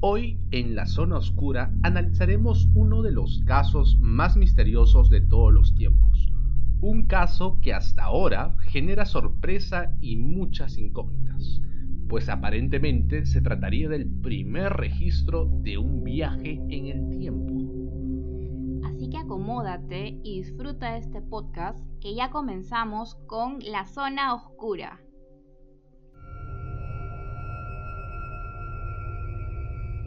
Hoy en la zona oscura analizaremos uno de los casos más misteriosos de todos los tiempos. Un caso que hasta ahora genera sorpresa y muchas incógnitas, pues aparentemente se trataría del primer registro de un viaje en el tiempo. Así que acomódate y disfruta de este podcast que ya comenzamos con La Zona Oscura.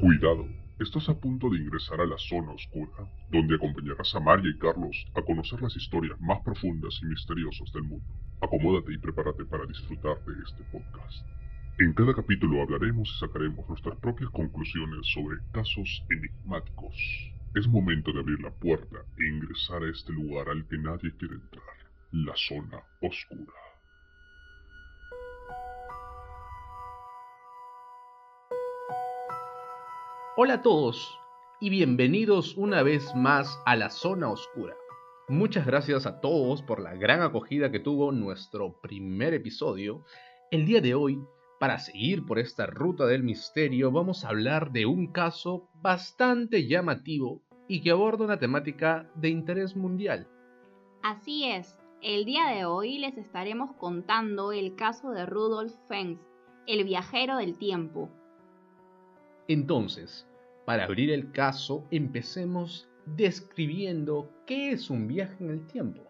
Cuidado, estás a punto de ingresar a la zona oscura, donde acompañarás a María y Carlos a conocer las historias más profundas y misteriosas del mundo. Acomódate y prepárate para disfrutar de este podcast. En cada capítulo hablaremos y sacaremos nuestras propias conclusiones sobre casos enigmáticos. Es momento de abrir la puerta e ingresar a este lugar al que nadie quiere entrar, la zona oscura. Hola a todos y bienvenidos una vez más a la zona oscura. Muchas gracias a todos por la gran acogida que tuvo nuestro primer episodio. El día de hoy, para seguir por esta ruta del misterio, vamos a hablar de un caso bastante llamativo y que aborda una temática de interés mundial. Así es, el día de hoy les estaremos contando el caso de Rudolf Fens, el viajero del tiempo. Entonces, para abrir el caso, empecemos describiendo qué es un viaje en el tiempo.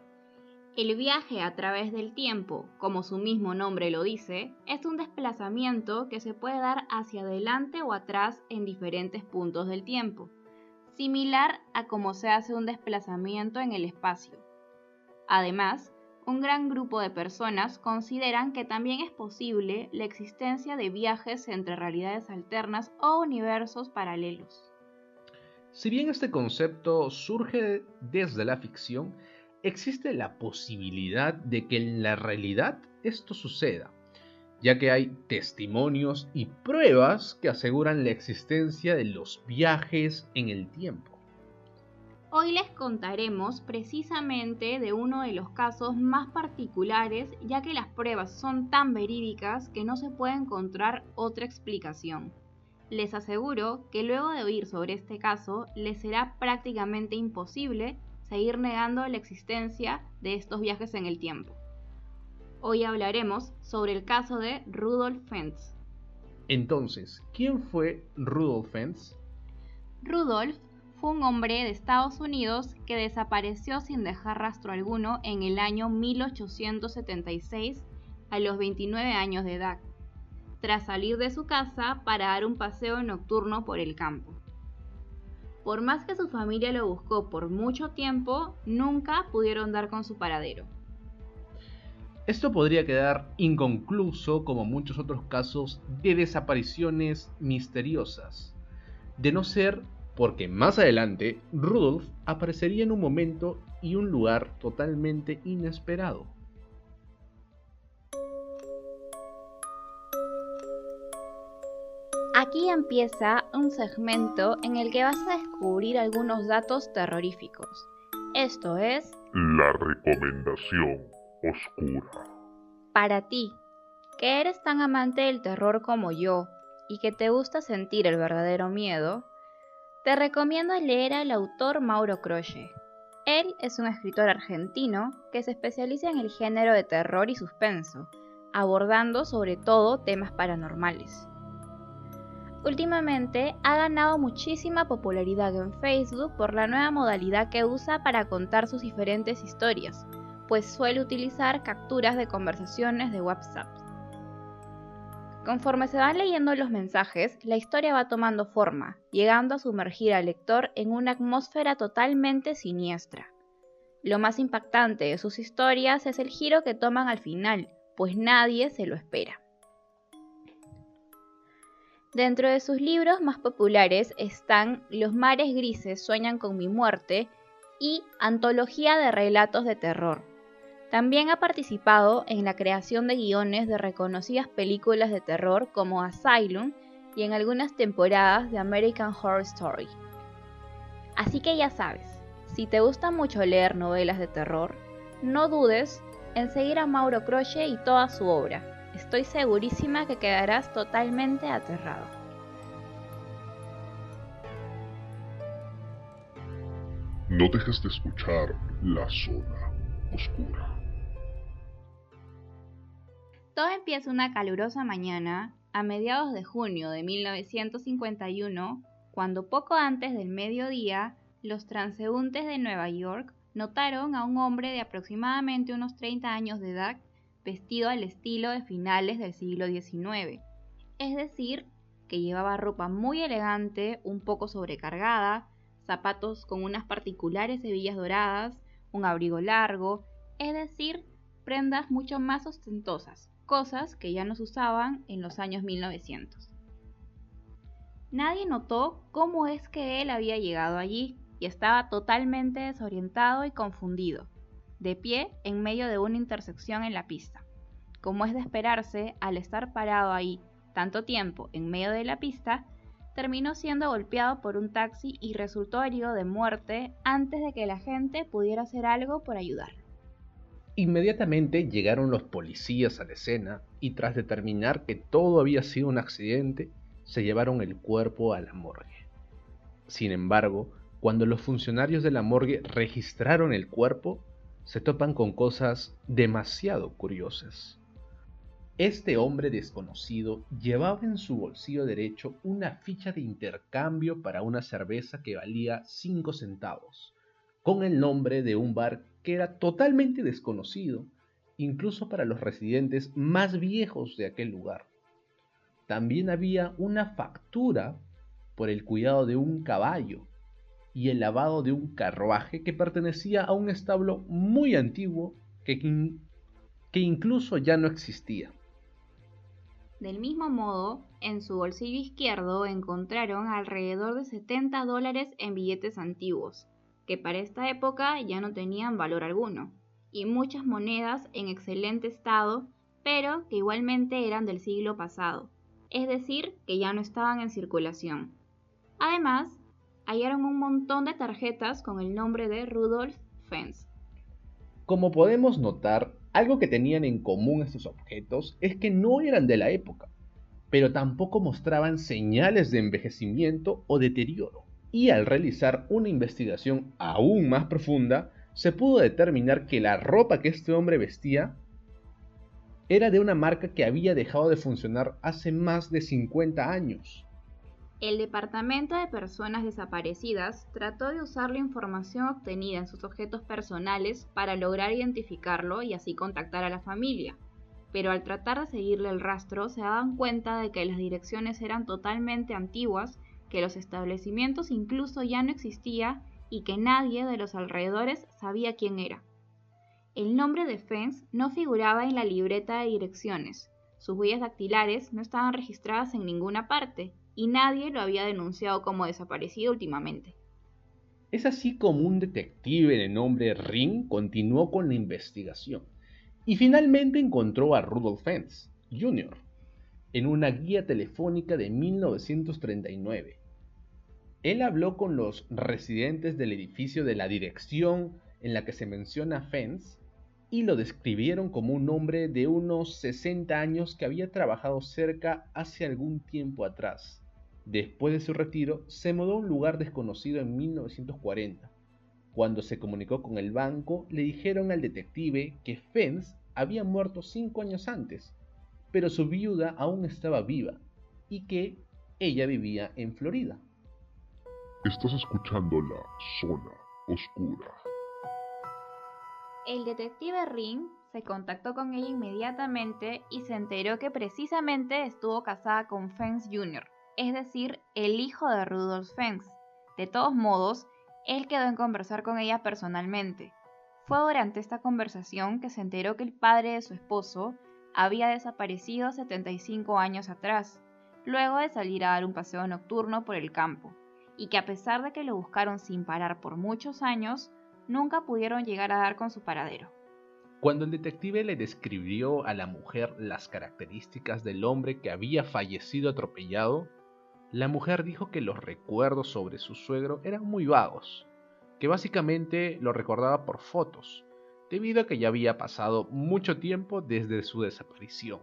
El viaje a través del tiempo, como su mismo nombre lo dice, es un desplazamiento que se puede dar hacia adelante o atrás en diferentes puntos del tiempo, similar a cómo se hace un desplazamiento en el espacio. Además, un gran grupo de personas consideran que también es posible la existencia de viajes entre realidades alternas o universos paralelos. Si bien este concepto surge desde la ficción, existe la posibilidad de que en la realidad esto suceda, ya que hay testimonios y pruebas que aseguran la existencia de los viajes en el tiempo. Hoy les contaremos precisamente de uno de los casos más particulares, ya que las pruebas son tan verídicas que no se puede encontrar otra explicación. Les aseguro que luego de oír sobre este caso, les será prácticamente imposible seguir negando la existencia de estos viajes en el tiempo. Hoy hablaremos sobre el caso de Rudolf Fentz. Entonces, ¿quién fue Rudolf Fentz? Rudolf fue un hombre de Estados Unidos que desapareció sin dejar rastro alguno en el año 1876 a los 29 años de edad, tras salir de su casa para dar un paseo nocturno por el campo. Por más que su familia lo buscó por mucho tiempo, nunca pudieron dar con su paradero. Esto podría quedar inconcluso como muchos otros casos de desapariciones misteriosas, de no ser porque más adelante Rudolf aparecería en un momento y un lugar totalmente inesperado. Aquí empieza un segmento en el que vas a descubrir algunos datos terroríficos. Esto es... La recomendación oscura. Para ti, que eres tan amante del terror como yo y que te gusta sentir el verdadero miedo, te recomiendo leer al autor Mauro Croce. Él es un escritor argentino que se especializa en el género de terror y suspenso, abordando sobre todo temas paranormales. Últimamente ha ganado muchísima popularidad en Facebook por la nueva modalidad que usa para contar sus diferentes historias, pues suele utilizar capturas de conversaciones de WhatsApp. Conforme se van leyendo los mensajes, la historia va tomando forma, llegando a sumergir al lector en una atmósfera totalmente siniestra. Lo más impactante de sus historias es el giro que toman al final, pues nadie se lo espera. Dentro de sus libros más populares están Los mares grises sueñan con mi muerte y Antología de relatos de terror, también ha participado en la creación de guiones de reconocidas películas de terror como Asylum y en algunas temporadas de American Horror Story. Así que ya sabes, si te gusta mucho leer novelas de terror, no dudes en seguir a Mauro Croce y toda su obra. Estoy segurísima que quedarás totalmente aterrado. No dejes de escuchar La Zona Oscura. Todo empieza una calurosa mañana a mediados de junio de 1951, cuando poco antes del mediodía, los transeúntes de Nueva York notaron a un hombre de aproximadamente unos 30 años de edad vestido al estilo de finales del siglo XIX, es decir, que llevaba ropa muy elegante, un poco sobrecargada, zapatos con unas particulares hebillas doradas, un abrigo largo, es decir, prendas mucho más ostentosas, cosas que ya no se usaban en los años 1900. Nadie notó cómo es que él había llegado allí y estaba totalmente desorientado y confundido, de pie en medio de una intersección en la pista. Como es de esperarse, al estar parado ahí tanto tiempo en medio de la pista, terminó siendo golpeado por un taxi y resultó herido de muerte antes de que la gente pudiera hacer algo por ayudarlo. Inmediatamente llegaron los policías a la escena y tras determinar que todo había sido un accidente, se llevaron el cuerpo a la morgue. Sin embargo, cuando los funcionarios de la morgue registraron el cuerpo, se topan con cosas demasiado curiosas. Este hombre desconocido llevaba en su bolsillo derecho una ficha de intercambio para una cerveza que valía 5 centavos, con el nombre de un bar era totalmente desconocido, incluso para los residentes más viejos de aquel lugar. También había una factura por el cuidado de un caballo y el lavado de un carruaje que pertenecía a un establo muy antiguo que, que incluso ya no existía. Del mismo modo, en su bolsillo izquierdo encontraron alrededor de 70 dólares en billetes antiguos, que para esta época ya no tenían valor alguno, y muchas monedas en excelente estado, pero que igualmente eran del siglo pasado, es decir, que ya no estaban en circulación. Además, hallaron un montón de tarjetas con el nombre de Rudolf Fens. Como podemos notar, algo que tenían en común estos objetos es que no eran de la época, pero tampoco mostraban señales de envejecimiento o deterioro y al realizar una investigación aún más profunda, se pudo determinar que la ropa que este hombre vestía era de una marca que había dejado de funcionar hace más de 50 años. El Departamento de Personas Desaparecidas trató de usar la información obtenida en sus objetos personales para lograr identificarlo y así contactar a la familia, pero al tratar de seguirle el rastro se daban cuenta de que las direcciones eran totalmente antiguas que los establecimientos incluso ya no existía y que nadie de los alrededores sabía quién era. El nombre de Fence no figuraba en la libreta de direcciones, sus huellas dactilares no estaban registradas en ninguna parte y nadie lo había denunciado como desaparecido últimamente. Es así como un detective de nombre Ring continuó con la investigación y finalmente encontró a Rudolph Fence, Jr., en una guía telefónica de 1939. Él habló con los residentes del edificio de la dirección en la que se menciona Fence y lo describieron como un hombre de unos 60 años que había trabajado cerca hace algún tiempo atrás. Después de su retiro, se mudó a un lugar desconocido en 1940. Cuando se comunicó con el banco, le dijeron al detective que Fence había muerto cinco años antes pero su viuda aún estaba viva y que ella vivía en Florida. Estás escuchando la zona oscura. El detective Ring se contactó con ella inmediatamente y se enteró que precisamente estuvo casada con Fence Jr., es decir, el hijo de Rudolph Fence. De todos modos, él quedó en conversar con ella personalmente. Fue durante esta conversación que se enteró que el padre de su esposo había desaparecido 75 años atrás, luego de salir a dar un paseo nocturno por el campo, y que a pesar de que lo buscaron sin parar por muchos años, nunca pudieron llegar a dar con su paradero. Cuando el detective le describió a la mujer las características del hombre que había fallecido atropellado, la mujer dijo que los recuerdos sobre su suegro eran muy vagos, que básicamente lo recordaba por fotos, debido a que ya había pasado mucho tiempo desde su desaparición.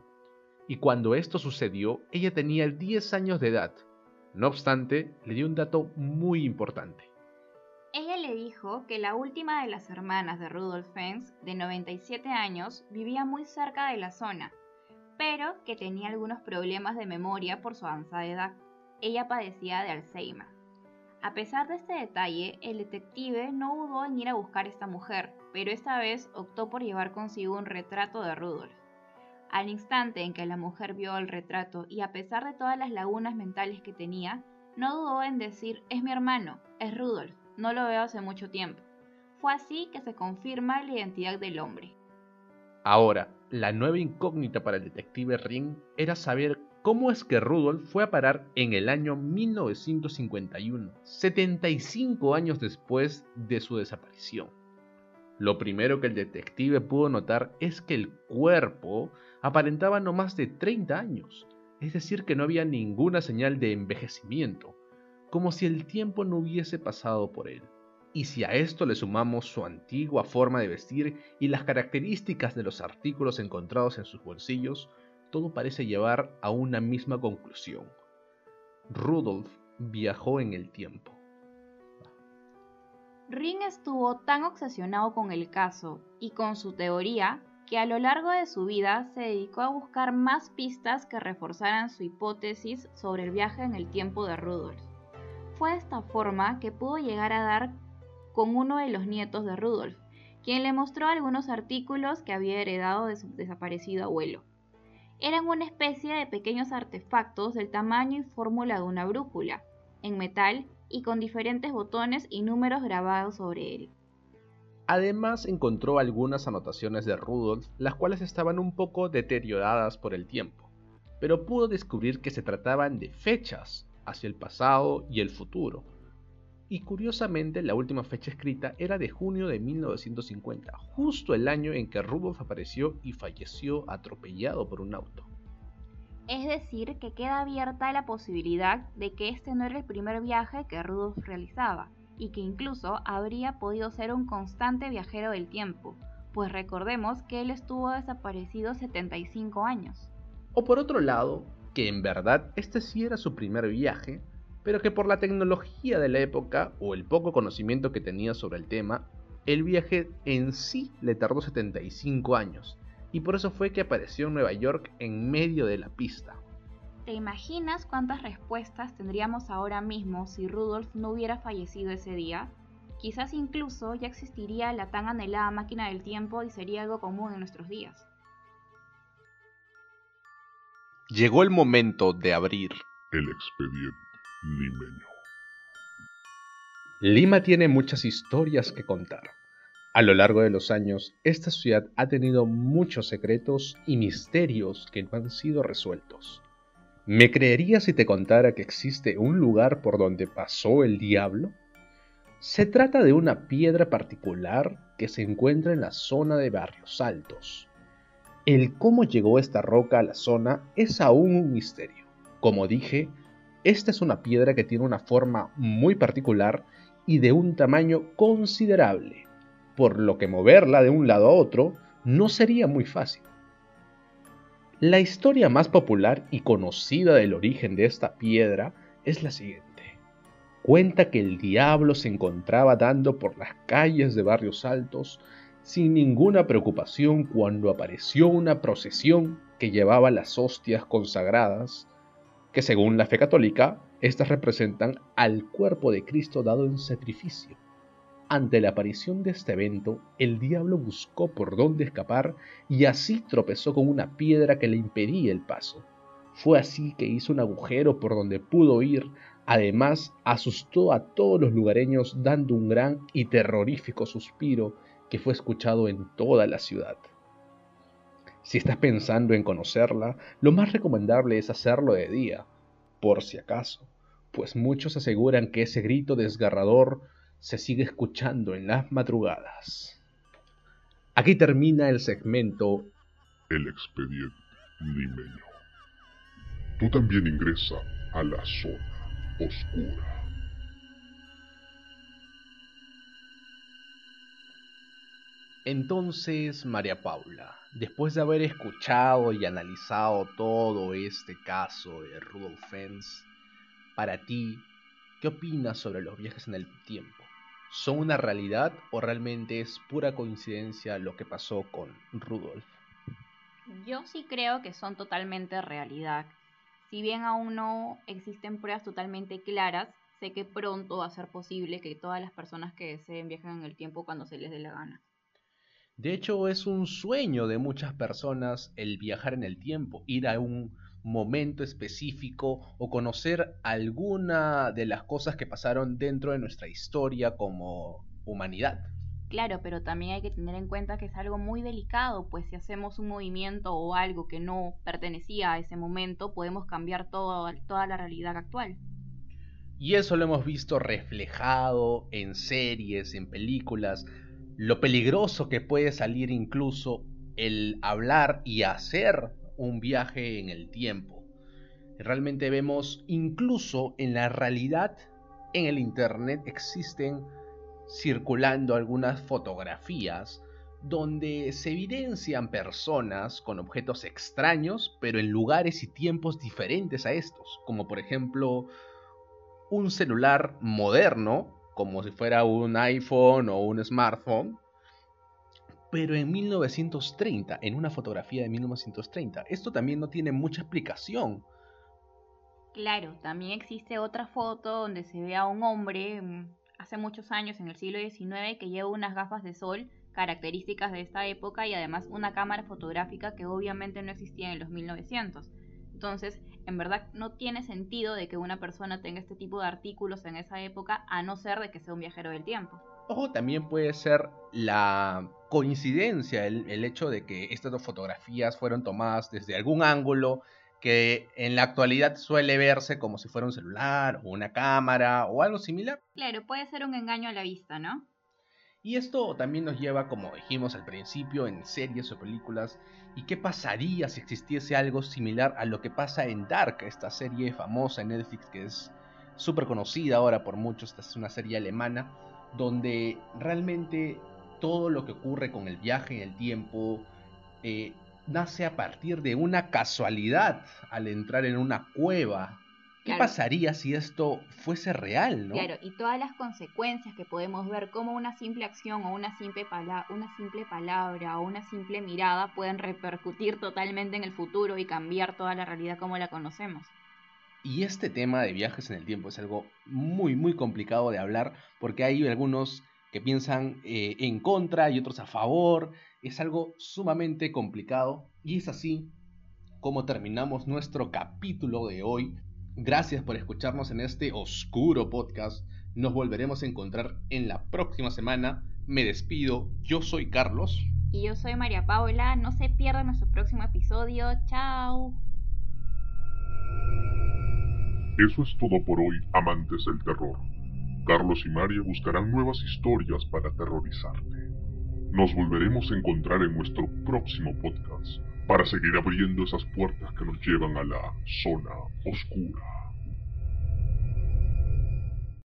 Y cuando esto sucedió, ella tenía 10 años de edad. No obstante, le dio un dato muy importante. Ella le dijo que la última de las hermanas de Rudolf Fens, de 97 años, vivía muy cerca de la zona, pero que tenía algunos problemas de memoria por su avanzada edad. Ella padecía de Alzheimer. A pesar de este detalle, el detective no dudó en ir a buscar a esta mujer, pero esta vez optó por llevar consigo un retrato de Rudolf. Al instante en que la mujer vio el retrato y a pesar de todas las lagunas mentales que tenía, no dudó en decir, es mi hermano, es Rudolf, no lo veo hace mucho tiempo. Fue así que se confirma la identidad del hombre. Ahora, la nueva incógnita para el detective Ring era saber cómo es que Rudolf fue a parar en el año 1951, 75 años después de su desaparición. Lo primero que el detective pudo notar es que el cuerpo aparentaba no más de 30 años, es decir, que no había ninguna señal de envejecimiento, como si el tiempo no hubiese pasado por él. Y si a esto le sumamos su antigua forma de vestir y las características de los artículos encontrados en sus bolsillos, todo parece llevar a una misma conclusión. Rudolf viajó en el tiempo. Ring estuvo tan obsesionado con el caso y con su teoría que a lo largo de su vida se dedicó a buscar más pistas que reforzaran su hipótesis sobre el viaje en el tiempo de Rudolf. Fue de esta forma que pudo llegar a dar con uno de los nietos de Rudolf, quien le mostró algunos artículos que había heredado de su desaparecido abuelo eran una especie de pequeños artefactos del tamaño y fórmula de una brújula, en metal y con diferentes botones y números grabados sobre él. Además encontró algunas anotaciones de Rudolf, las cuales estaban un poco deterioradas por el tiempo, pero pudo descubrir que se trataban de fechas hacia el pasado y el futuro, y curiosamente la última fecha escrita era de junio de 1950, justo el año en que Rudolf apareció y falleció atropellado por un auto. Es decir, que queda abierta la posibilidad de que este no era el primer viaje que Rudolf realizaba, y que incluso habría podido ser un constante viajero del tiempo, pues recordemos que él estuvo desaparecido 75 años. O por otro lado, que en verdad este sí era su primer viaje, pero que por la tecnología de la época o el poco conocimiento que tenía sobre el tema, el viaje en sí le tardó 75 años, y por eso fue que apareció en Nueva York en medio de la pista. ¿Te imaginas cuántas respuestas tendríamos ahora mismo si Rudolf no hubiera fallecido ese día? Quizás incluso ya existiría la tan anhelada máquina del tiempo y sería algo común en nuestros días. Llegó el momento de abrir el expediente. Lima tiene muchas historias que contar. A lo largo de los años, esta ciudad ha tenido muchos secretos y misterios que no han sido resueltos. ¿Me creerías si te contara que existe un lugar por donde pasó el diablo? Se trata de una piedra particular que se encuentra en la zona de Barrios Altos. El cómo llegó esta roca a la zona es aún un misterio. Como dije, esta es una piedra que tiene una forma muy particular y de un tamaño considerable, por lo que moverla de un lado a otro no sería muy fácil. La historia más popular y conocida del origen de esta piedra es la siguiente. Cuenta que el diablo se encontraba dando por las calles de barrios altos sin ninguna preocupación cuando apareció una procesión que llevaba las hostias consagradas que según la fe católica, estas representan al cuerpo de Cristo dado en sacrificio. Ante la aparición de este evento, el diablo buscó por dónde escapar y así tropezó con una piedra que le impedía el paso. Fue así que hizo un agujero por donde pudo ir, además asustó a todos los lugareños dando un gran y terrorífico suspiro que fue escuchado en toda la ciudad. Si estás pensando en conocerla, lo más recomendable es hacerlo de día, por si acaso, pues muchos aseguran que ese grito desgarrador se sigue escuchando en las madrugadas. Aquí termina el segmento El expediente limeño. Tú también ingresa a la zona oscura. Entonces, María Paula, después de haber escuchado y analizado todo este caso de Rudolf Fens, para ti, ¿qué opinas sobre los viajes en el tiempo? Son una realidad o realmente es pura coincidencia lo que pasó con Rudolf? Yo sí creo que son totalmente realidad. Si bien aún no existen pruebas totalmente claras, sé que pronto va a ser posible que todas las personas que deseen viajen en el tiempo cuando se les dé la gana. De hecho, es un sueño de muchas personas el viajar en el tiempo, ir a un momento específico o conocer alguna de las cosas que pasaron dentro de nuestra historia como humanidad. Claro, pero también hay que tener en cuenta que es algo muy delicado, pues si hacemos un movimiento o algo que no pertenecía a ese momento, podemos cambiar toda la realidad actual. Y eso lo hemos visto reflejado en series, en películas, lo peligroso que puede salir incluso el hablar y hacer un viaje en el tiempo. Realmente vemos incluso en la realidad, en el Internet existen circulando algunas fotografías donde se evidencian personas con objetos extraños, pero en lugares y tiempos diferentes a estos, como por ejemplo un celular moderno, como si fuera un iPhone o un smartphone, pero en 1930, en una fotografía de 1930. Esto también no tiene mucha explicación. Claro, también existe otra foto donde se ve a un hombre mm, hace muchos años, en el siglo XIX, que lleva unas gafas de sol características de esta época y además una cámara fotográfica que obviamente no existía en los 1900. Entonces, en verdad no tiene sentido de que una persona tenga este tipo de artículos en esa época a no ser de que sea un viajero del tiempo. Ojo, también puede ser la coincidencia, el, hecho de que estas dos fotografías fueron tomadas desde algún ángulo que en la actualidad suele verse como si fuera un celular o una cámara o algo similar. Claro, puede ser un engaño a la vista, ¿no? Y esto también nos lleva, como dijimos al principio, en series o películas, ¿y qué pasaría si existiese algo similar a lo que pasa en Dark, esta serie famosa en Netflix que es súper conocida ahora por muchos, esta es una serie alemana, donde realmente todo lo que ocurre con el viaje en el tiempo eh, nace a partir de una casualidad al entrar en una cueva. ¿Qué pasaría si esto fuese real, no? Claro, y todas las consecuencias que podemos ver, como una simple acción o una simple, una simple palabra o una simple mirada pueden repercutir totalmente en el futuro y cambiar toda la realidad como la conocemos. Y este tema de viajes en el tiempo es algo muy, muy complicado de hablar porque hay algunos que piensan eh, en contra y otros a favor. Es algo sumamente complicado y es así como terminamos nuestro capítulo de hoy. Gracias por escucharnos en este oscuro podcast. Nos volveremos a encontrar en la próxima semana. Me despido. Yo soy Carlos. Y yo soy María Paula. No se pierdan nuestro próximo episodio. Chao. Eso es todo por hoy, amantes del terror. Carlos y María buscarán nuevas historias para aterrorizarte. Nos volveremos a encontrar en nuestro próximo podcast para seguir abriendo esas puertas que nos llevan a la zona oscura.